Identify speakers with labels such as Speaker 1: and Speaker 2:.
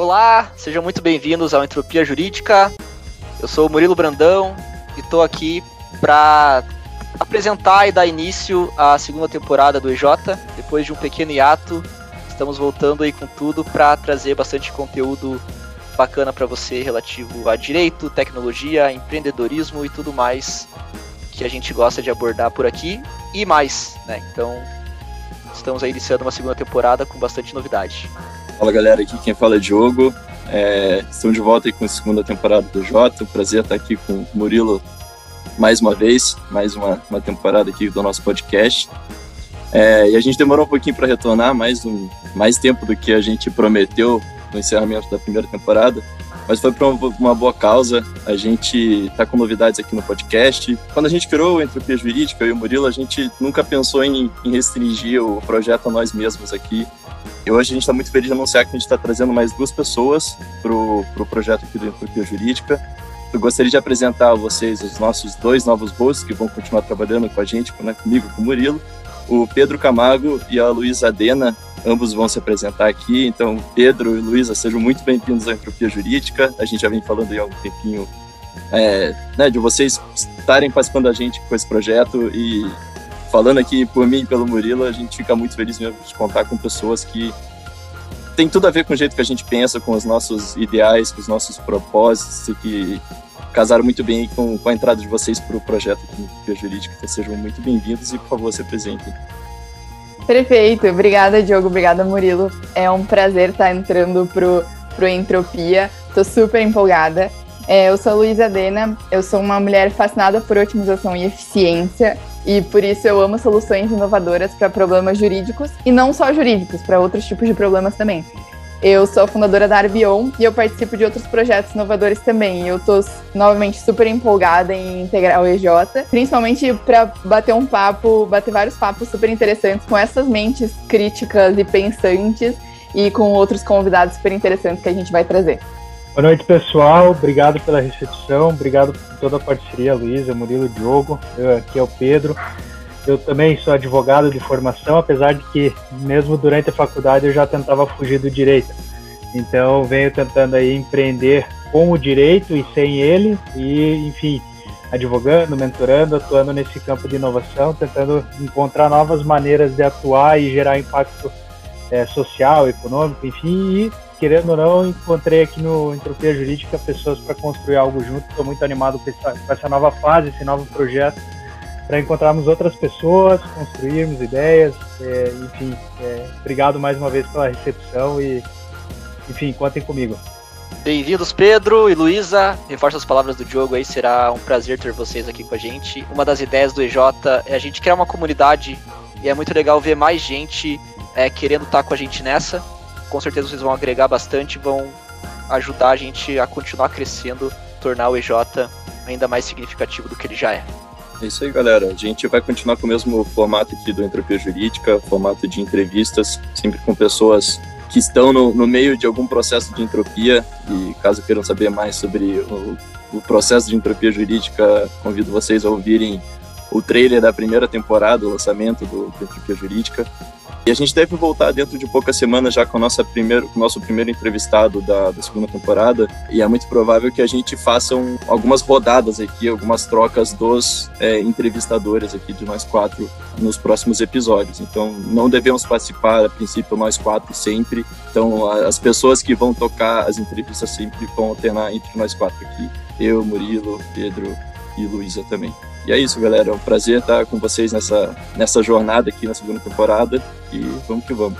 Speaker 1: Olá, sejam muito bem-vindos ao Entropia Jurídica. Eu sou o Murilo Brandão e estou aqui para apresentar e dar início à segunda temporada do EJ. Depois de um pequeno hiato, estamos voltando aí com tudo para trazer bastante conteúdo bacana para você relativo a direito, tecnologia, empreendedorismo e tudo mais que a gente gosta de abordar por aqui e mais, né? Então, estamos aí iniciando uma segunda temporada com bastante novidade.
Speaker 2: Fala galera, aqui quem fala é Diogo. É, estamos de volta aí com a segunda temporada do Jota. Prazer estar aqui com o Murilo mais uma vez, mais uma, uma temporada aqui do nosso podcast. É, e a gente demorou um pouquinho para retornar, mais, um, mais tempo do que a gente prometeu no encerramento da primeira temporada, mas foi para uma boa causa. A gente está com novidades aqui no podcast. Quando a gente criou o Entropia Jurídica, eu e o Murilo, a gente nunca pensou em, em restringir o projeto a nós mesmos aqui. E hoje a gente está muito feliz de anunciar que a gente está trazendo mais duas pessoas para o pro projeto aqui do Entropia Jurídica. Eu gostaria de apresentar a vocês os nossos dois novos hosts que vão continuar trabalhando com a gente, né, comigo, com o Murilo, o Pedro Camargo e a Luísa Adena. Ambos vão se apresentar aqui. Então, Pedro e Luísa, sejam muito bem-vindos à Entropia Jurídica. A gente já vem falando aí há algum tempinho é, né, de vocês estarem participando da gente com esse projeto e falando aqui por mim e pelo Murilo, a gente fica muito feliz mesmo de contar com pessoas que têm tudo a ver com o jeito que a gente pensa, com os nossos ideais, com os nossos propósitos e que casaram muito bem com, com a entrada de vocês para o projeto aqui Jurídica. Então sejam muito bem-vindos e, por favor, se apresentem.
Speaker 3: Perfeito, obrigada Diogo, obrigada Murilo. É um prazer estar entrando pro, pro Entropia. Tô super empolgada. É, eu sou Luísa Dena, eu sou uma mulher fascinada por otimização e eficiência e por isso eu amo soluções inovadoras para problemas jurídicos e não só jurídicos, para outros tipos de problemas também. Eu sou a fundadora da Arbion e eu participo de outros projetos inovadores também. Eu estou novamente super empolgada em integrar o EJ, principalmente para bater um papo, bater vários papos super interessantes com essas mentes críticas e pensantes e com outros convidados super interessantes que a gente vai trazer.
Speaker 4: Boa noite, pessoal. Obrigado pela recepção, obrigado por toda a parceria, Luísa, Murilo, Diogo. Eu, aqui é o Pedro. Eu também sou advogado de formação, apesar de que, mesmo durante a faculdade, eu já tentava fugir do direito. Então, venho tentando aí empreender com o direito e sem ele, e, enfim, advogando, mentorando, atuando nesse campo de inovação, tentando encontrar novas maneiras de atuar e gerar impacto é, social, econômico, enfim, e querendo ou não, encontrei aqui no Entropia Jurídica pessoas para construir algo junto. Estou muito animado com essa, com essa, nova fase, esse novo projeto, para encontrarmos outras pessoas, construirmos ideias. É, enfim, é, obrigado mais uma vez pela recepção e, enfim, contem comigo.
Speaker 1: Bem-vindos, Pedro e Luísa. Reforço as palavras do Diogo aí, será um prazer ter vocês aqui com a gente. Uma das ideias do EJ é a gente criar uma comunidade e é muito legal ver mais gente é, querendo estar com a gente nessa com certeza vocês vão agregar bastante, vão ajudar a gente a continuar crescendo, tornar o EJ ainda mais significativo do que ele já é.
Speaker 2: É isso aí, galera. A gente vai continuar com o mesmo formato aqui do Entropia Jurídica, formato de entrevistas, sempre com pessoas que estão no, no meio de algum processo de entropia. E caso queiram saber mais sobre o, o processo de entropia jurídica, convido vocês a ouvirem o trailer da primeira temporada, o lançamento do, do Entropia Jurídica. E a gente deve voltar dentro de poucas semanas já com, primeiro, com o nosso primeiro entrevistado da, da segunda temporada. E é muito provável que a gente faça um, algumas rodadas aqui, algumas trocas dos é, entrevistadores aqui de nós quatro nos próximos episódios. Então não devemos participar, a princípio, nós quatro sempre. Então as pessoas que vão tocar as entrevistas sempre vão alternar entre nós quatro aqui. Eu, Murilo, Pedro e Luísa também. E é isso, galera. É um prazer estar com vocês nessa, nessa jornada aqui na segunda temporada. E vamos que vamos.